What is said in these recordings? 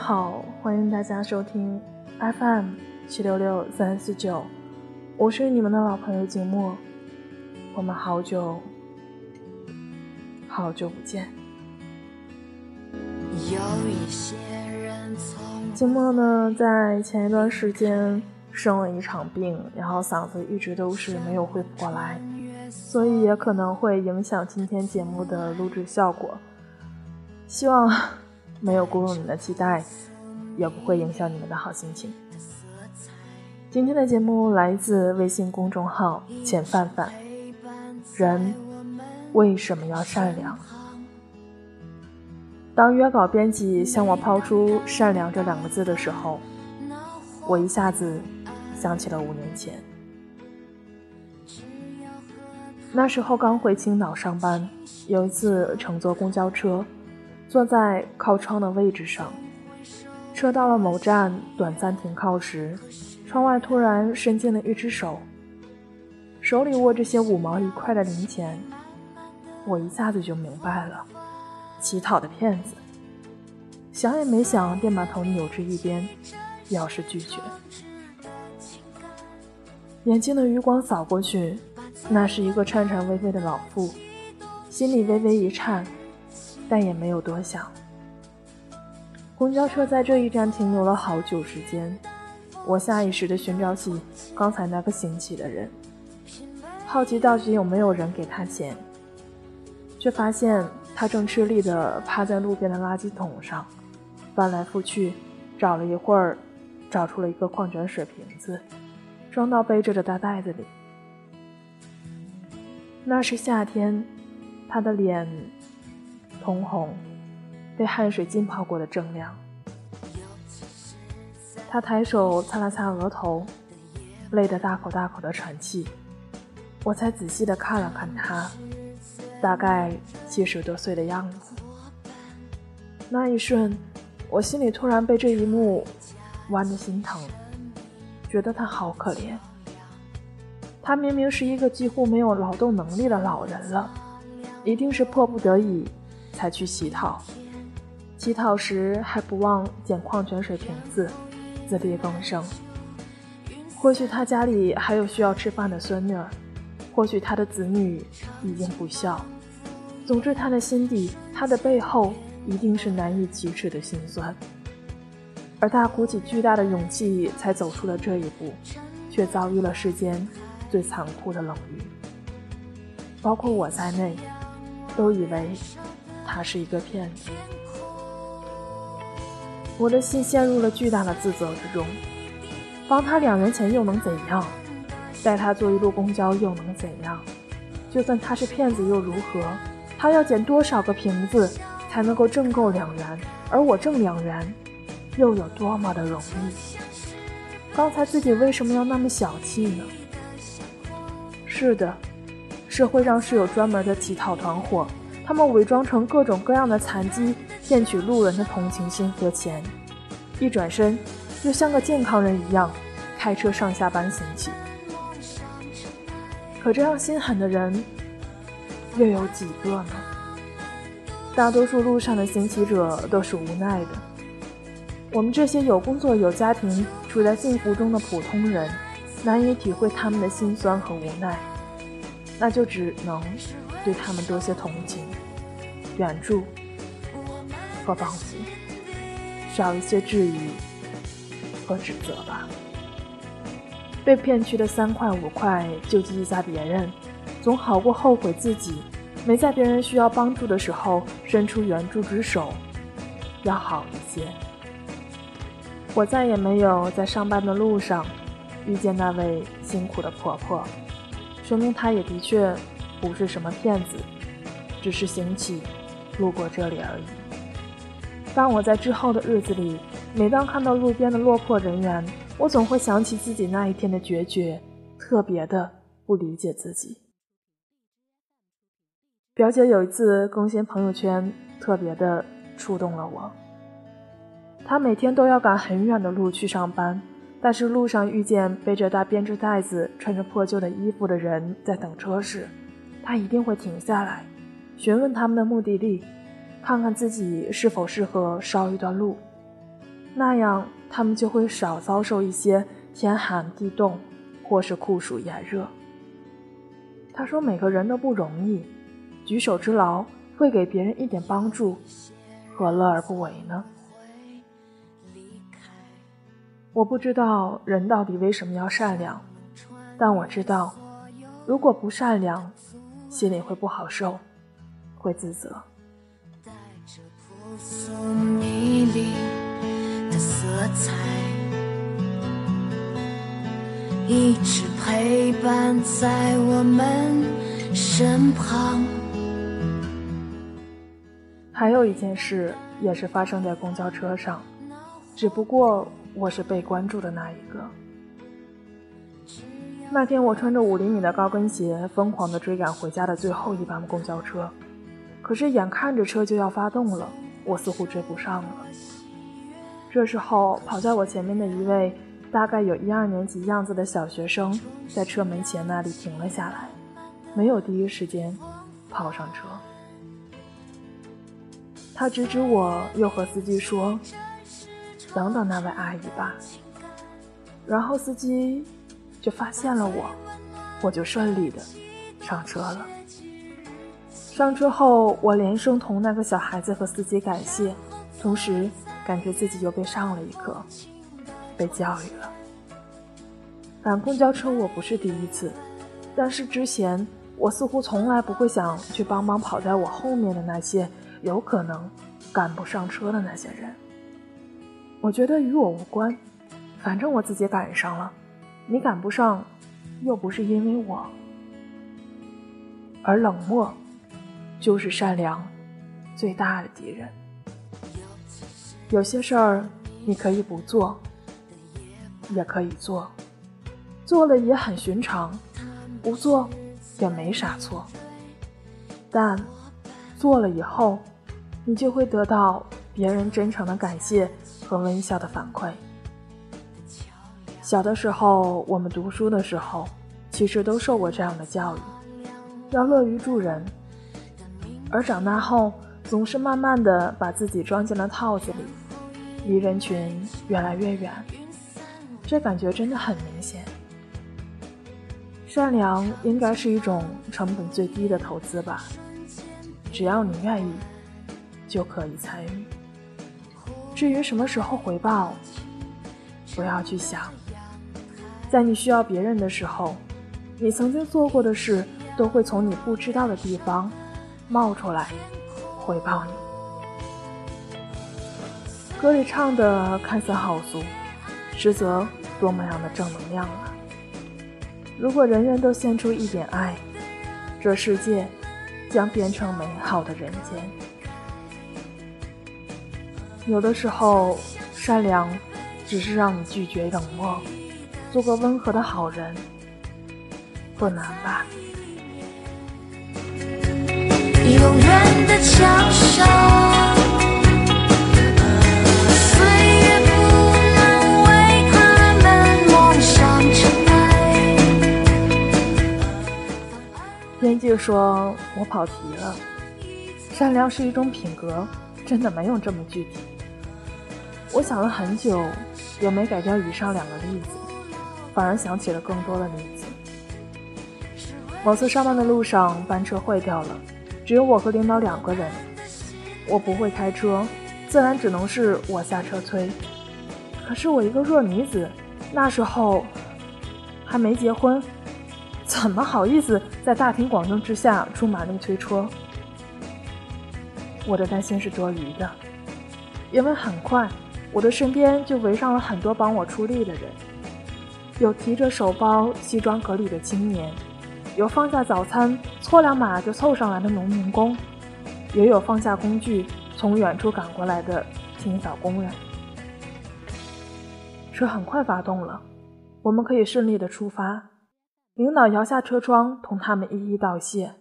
好，欢迎大家收听 FM 七六六三四九，我是你们的老朋友景墨，我们好久好久不见。景墨呢，在前一段时间生了一场病，然后嗓子一直都是没有恢复过来，所以也可能会影响今天节目的录制效果。希望没有辜负你们的期待，也不会影响你们的好心情。今天的节目来自微信公众号“浅范范”。人为什么要善良？当约稿编辑向我抛出“善良”这两个字的时候，我一下子想起了五年前。那时候刚回青岛上班，有一次乘坐公交车。坐在靠窗的位置上，车到了某站短暂停靠时，窗外突然伸进了一只手，手里握着些五毛一块的零钱。我一下子就明白了，乞讨的骗子。想也没想，便把头扭至一边，表示拒绝。眼睛的余光扫过去，那是一个颤颤巍巍的老妇，心里微微一颤。但也没有多想。公交车在这一站停留了好久时间，我下意识地寻找起刚才那个行乞的人，好奇到底有没有人给他钱，却发现他正吃力地趴在路边的垃圾桶上，翻来覆去，找了一会儿，找出了一个矿泉水瓶子，装到背着的大袋子里。那是夏天，他的脸。通红，被汗水浸泡过的锃亮。他抬手擦了擦额头，累得大口大口的喘气。我才仔细的看了看他，大概七十多岁的样子。那一瞬，我心里突然被这一幕剜得心疼，觉得他好可怜。他明明是一个几乎没有劳动能力的老人了，一定是迫不得已。才去乞讨，乞讨时还不忘捡矿泉水瓶子，自力更生。或许他家里还有需要吃饭的孙女，或许他的子女已经不孝。总之，他的心底，他的背后，一定是难以启齿的心酸。而他鼓起巨大的勇气才走出了这一步，却遭遇了世间最残酷的冷遇。包括我在内，都以为。他是一个骗子，我的心陷入了巨大的自责之中。帮他两元钱又能怎样？带他坐一路公交又能怎样？就算他是骗子又如何？他要捡多少个瓶子才能够挣够两元？而我挣两元，又有多么的容易？刚才自己为什么要那么小气呢？是的，社会上是有专门的乞讨团伙。他们伪装成各种各样的残疾，骗取路人的同情心和钱，一转身又像个健康人一样开车上下班行乞。可这样心狠的人又有几个呢？大多数路上的行乞者都是无奈的。我们这些有工作、有家庭、处在幸福中的普通人，难以体会他们的辛酸和无奈，那就只能对他们多些同情。援助和帮扶，少一些质疑和指责吧。被骗去的三块五块救济一下别人，总好过后悔自己没在别人需要帮助的时候伸出援助之手，要好一些。我再也没有在上班的路上遇见那位辛苦的婆婆，说明她也的确不是什么骗子，只是行乞。路过这里而已。当我在之后的日子里，每当看到路边的落魄人员，我总会想起自己那一天的决绝，特别的不理解自己。表姐有一次更新朋友圈，特别的触动了我。她每天都要赶很远的路去上班，但是路上遇见背着大编织袋子、穿着破旧的衣服的人在等车时，她一定会停下来。询问他们的目的地，看看自己是否适合捎一段路，那样他们就会少遭受一些天寒地冻，或是酷暑炎热。他说：“每个人都不容易，举手之劳会给别人一点帮助，何乐而不为呢？”我不知道人到底为什么要善良，但我知道，如果不善良，心里会不好受，会自责。一直陪伴在我们身旁。还有一件事也是发生在公交车上，只不过我是被关注的那一个。那天我穿着五厘米的高跟鞋，疯狂地追赶回家的最后一班公交车，可是眼看着车就要发动了，我似乎追不上了。这时候，跑在我前面的一位。大概有一二年级样子的小学生，在车门前那里停了下来，没有第一时间跑上车。他指指我，又和司机说：“等等那位阿姨吧。”然后司机就发现了我，我就顺利的上车了。上车后，我连声同那个小孩子和司机感谢，同时感觉自己又被上了一课。被教育了。赶公交车我不是第一次，但是之前我似乎从来不会想去帮帮跑在我后面的那些有可能赶不上车的那些人。我觉得与我无关，反正我自己赶上了，你赶不上，又不是因为我。而冷漠，就是善良最大的敌人。有些事儿你可以不做。也可以做，做了也很寻常，不做也没啥错。但做了以后，你就会得到别人真诚的感谢和微笑的反馈。小的时候，我们读书的时候，其实都受过这样的教育，要乐于助人。而长大后，总是慢慢的把自己装进了套子里，离人群越来越远。这感觉真的很明显。善良应该是一种成本最低的投资吧，只要你愿意，就可以参与。至于什么时候回报，不要去想。在你需要别人的时候，你曾经做过的事都会从你不知道的地方冒出来回报你。歌里唱的看似好俗，实则。多么样的正能量啊！如果人人都献出一点爱，这世界将变成美好的人间。有的时候，善良只是让你拒绝冷漠，做个温和的好人，不难吧？永远的强。编辑说：“我跑题了。善良是一种品格，真的没有这么具体。我想了很久，也没改掉以上两个例子，反而想起了更多的例子。某次上班的路上，班车坏掉了，只有我和领导两个人。我不会开车，自然只能是我下车催。可是我一个弱女子，那时候还没结婚。”怎么好意思在大庭广众之下出马力推车？我的担心是多余的，因为很快我的身边就围上了很多帮我出力的人，有提着手包、西装革履的青年，有放下早餐搓两把就凑上来的农民工，也有放下工具从远处赶过来的清扫工人。车很快发动了，我们可以顺利的出发。领导摇下车窗，同他们一一道谢，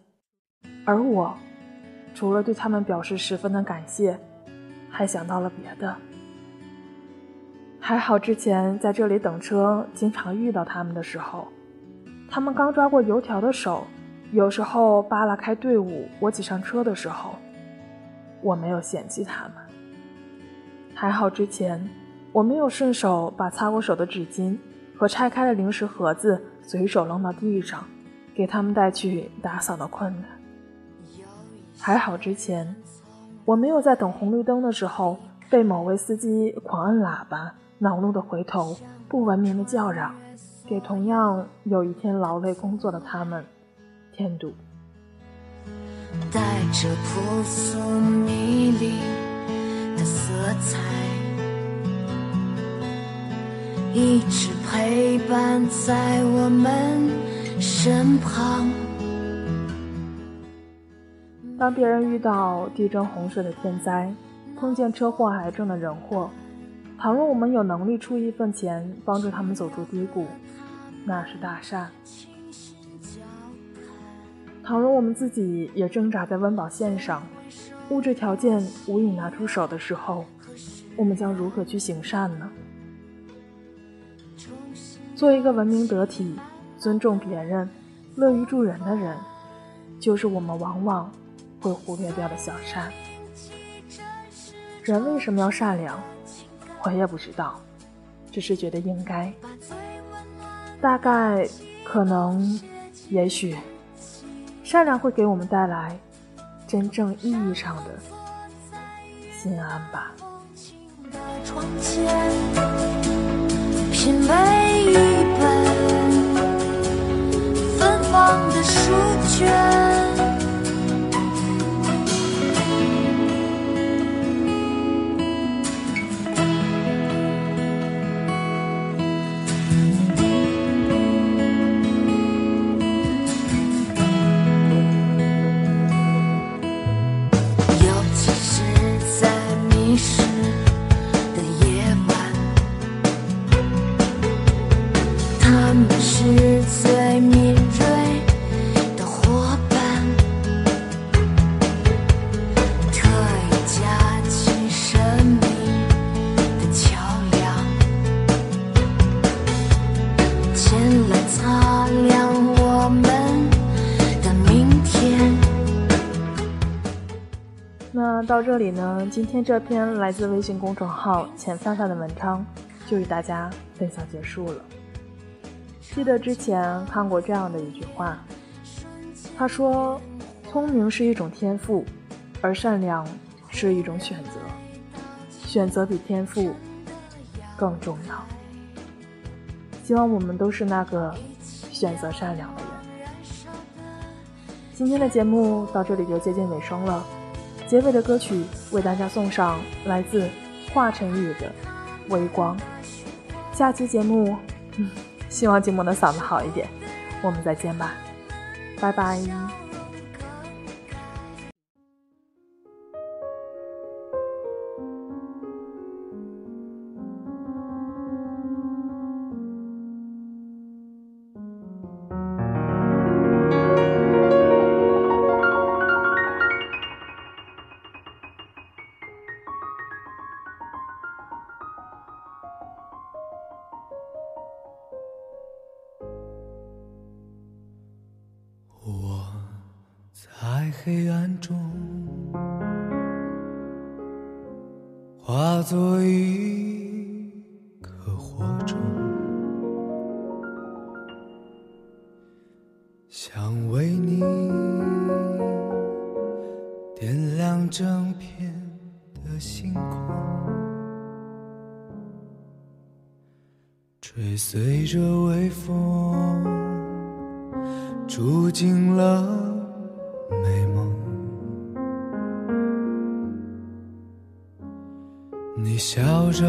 而我，除了对他们表示十分的感谢，还想到了别的。还好之前在这里等车，经常遇到他们的时候，他们刚抓过油条的手，有时候扒拉开队伍，我挤上车的时候，我没有嫌弃他们。还好之前我没有顺手把擦过手的纸巾和拆开的零食盒子随手扔到地上，给他们带去打扫的困难。还好之前我没有在等红绿灯的时候被某位司机狂摁喇叭，恼怒的回头，不文明的叫嚷，给同样有一天劳累工作的他们添堵。带着朴素迷离的色彩，一直陪伴在我们身旁。当别人遇到地震、洪水的天灾，碰见车祸、癌症的人祸，倘若我们有能力出一份钱帮助他们走出低谷，那是大善。倘若我们自己也挣扎在温饱线上，物质条件无以拿出手的时候，我们将如何去行善呢？做一个文明得体、尊重别人、乐于助人的人，就是我们往往会忽略掉的小善。人为什么要善良？我也不知道，只是觉得应该。大概，可能，也许。善良会给我们带来真正意义上的心安吧。品味一本芬芳的书卷。今天这篇来自微信公众号“钱范范”的文章就与大家分享结束了。记得之前看过这样的一句话，他说：“聪明是一种天赋，而善良是一种选择，选择比天赋更重要。”希望我们都是那个选择善良的人。今天的节目到这里就接近尾声了。结尾的歌曲为大家送上来自华晨宇的《微光》。下期节目，希望寂寞的嗓子好一点，我们再见吧，拜拜。化作一颗火种，想为你点亮整片的星空，追随着微风，住进了。你笑着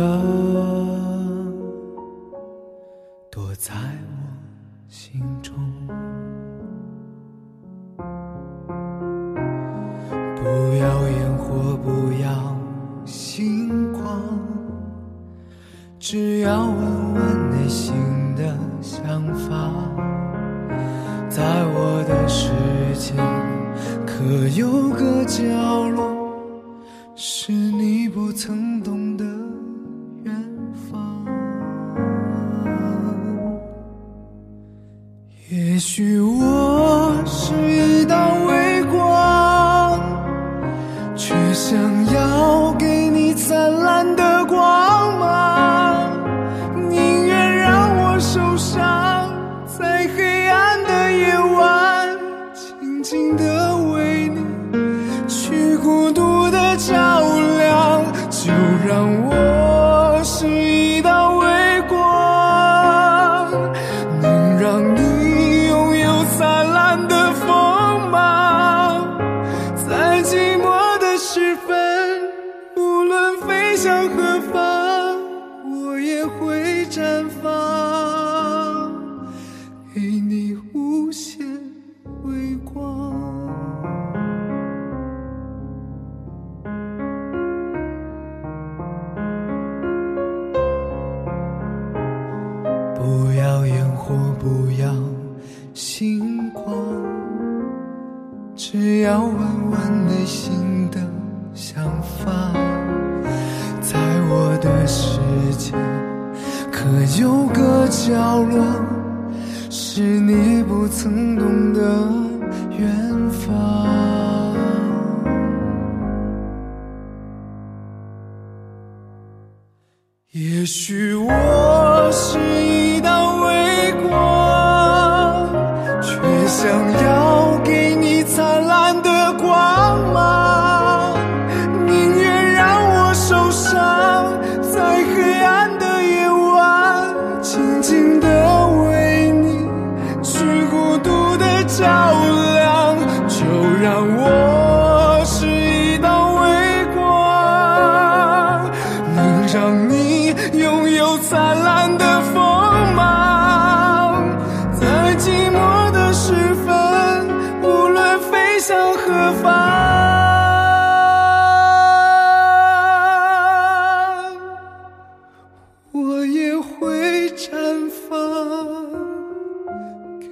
躲在我心中，不要烟火，不要星光，只要问问内心的想法，在我的世界。可有个角落，许我角落，是你不曾懂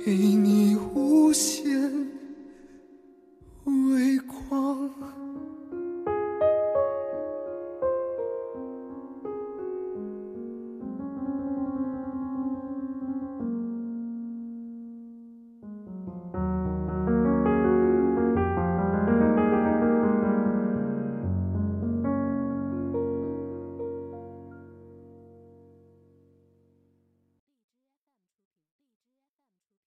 给你